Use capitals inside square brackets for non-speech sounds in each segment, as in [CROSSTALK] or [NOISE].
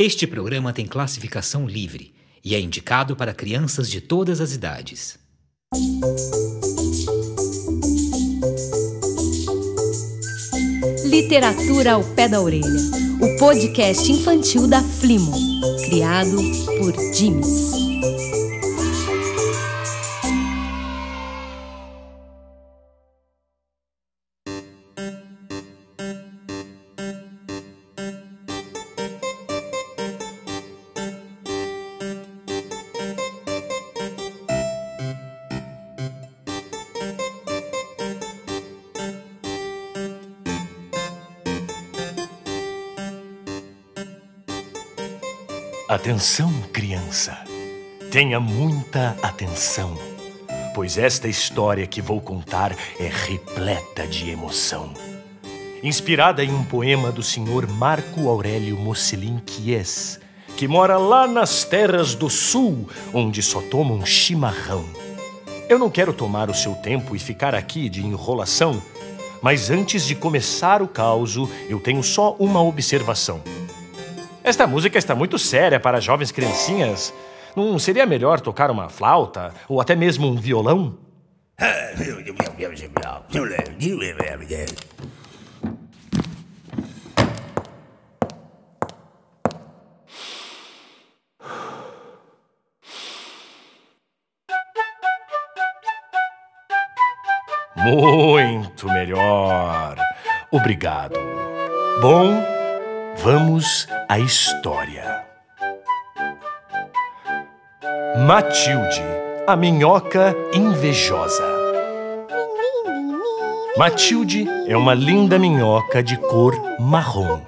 Este programa tem classificação livre e é indicado para crianças de todas as idades. Literatura ao pé da orelha. O podcast infantil da Flimo, criado por Jims. Atenção, criança. Tenha muita atenção, pois esta história que vou contar é repleta de emoção. Inspirada em um poema do senhor Marco Aurélio Mocelin Quies, que mora lá nas terras do sul, onde só tomam chimarrão. Eu não quero tomar o seu tempo e ficar aqui de enrolação, mas antes de começar o caos, eu tenho só uma observação. Esta música está muito séria para jovens criancinhas. Não seria melhor tocar uma flauta ou até mesmo um violão? Muito melhor. Obrigado. Bom, vamos à história. Matilde, a minhoca invejosa. Matilde é uma linda minhoca de cor marrom.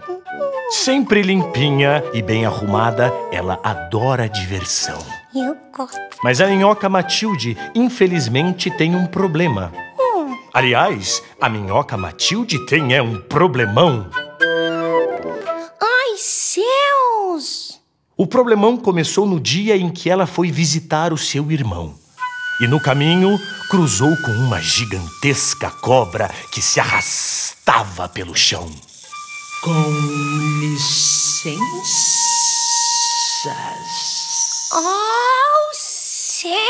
Sempre limpinha e bem arrumada, ela adora diversão. Eu gosto. Mas a minhoca Matilde, infelizmente, tem um problema. Aliás, a minhoca Matilde tem é um problemão. Céus! O problemão começou no dia em que ela foi visitar o seu irmão. E no caminho cruzou com uma gigantesca cobra que se arrastava pelo chão. Com licenças. Oh, céus!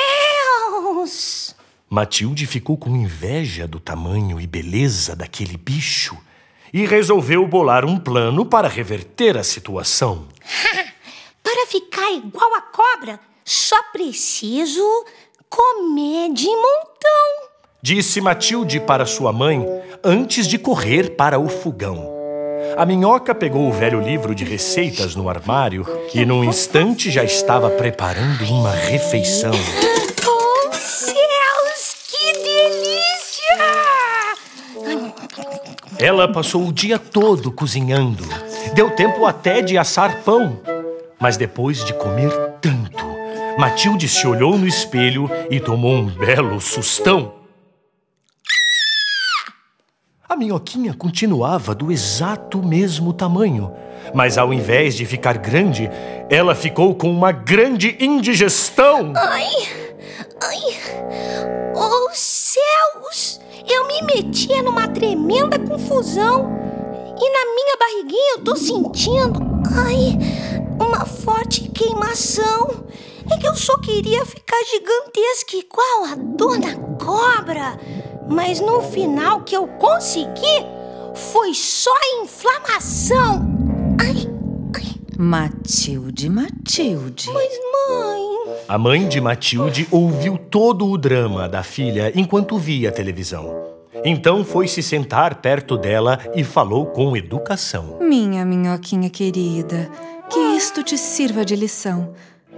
Matilde ficou com inveja do tamanho e beleza daquele bicho e resolveu bolar um plano para reverter a situação. [LAUGHS] Para ficar igual a cobra, só preciso comer de montão. Disse Matilde para sua mãe antes de correr para o fogão. A minhoca pegou o velho livro de receitas no armário e, num instante, já estava preparando uma refeição. [LAUGHS] Oh, céus! Que delícia! Ela passou o dia todo cozinhando. Deu tempo até de assar pão. Mas depois de comer tanto, Matilde se olhou no espelho e tomou um belo sustão. A minhoquinha continuava do exato mesmo tamanho, mas ao invés de ficar grande, ela ficou com uma grande indigestão. Ai, ai, oh céus! Eu me metia numa tremenda confusão e na minha barriguinha eu tô sentindo, ai, uma forte queimação. É que eu só queria ficar gigantesca igual a Dona Cobra, mas no final que eu consegui foi só inflamação. Ai, ai, Matilde, Matilde. mas mãe. A mãe de Matilde ouviu todo o drama da filha enquanto via televisão. Então foi se sentar perto dela e falou com educação. Minha minhoquinha querida, que isto te sirva de lição.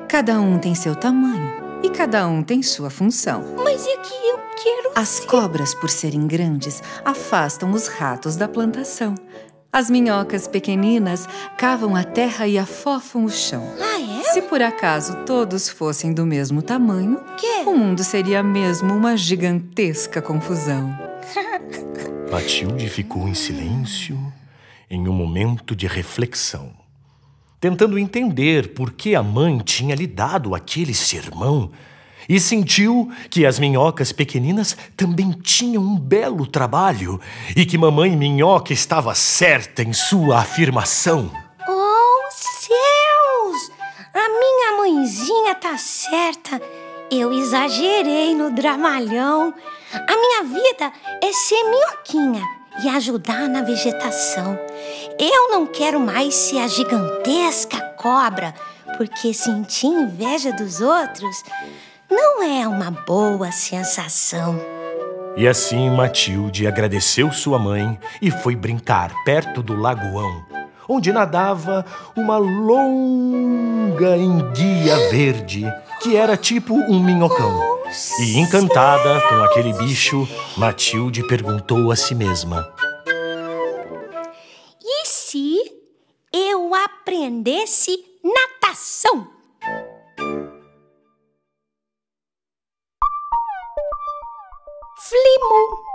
Cada um tem seu tamanho e cada um tem sua função. Mas é que eu quero As ser- cobras, por serem grandes, afastam os ratos da plantação. As minhocas pequeninas cavam a terra e afofam o chão. Ah, é? Se por acaso todos fossem do mesmo tamanho, Quê? o mundo seria mesmo uma gigantesca confusão. [LAUGHS] Matilde ficou em silêncio em um momento de reflexão, tentando entender por que a mãe tinha lhe dado aquele sermão e sentiu que as minhocas pequeninas também tinham um belo trabalho e que mamãe minhoca estava certa em sua afirmação. Oh, céus! hora certa, eu exagerei no dramalhão. A minha vida é ser minhoquinha e ajudar na vegetação. Eu não quero mais ser a gigantesca cobra, porque sentir inveja dos outros não é uma boa sensação. E assim Matilde agradeceu sua mãe e foi brincar perto do lagoão, onde nadava uma longa enguia verde, que era tipo um minhocão. E encantada com aquele bicho, Matilde perguntou a si mesma: E se eu aprendesse natação? Flimu!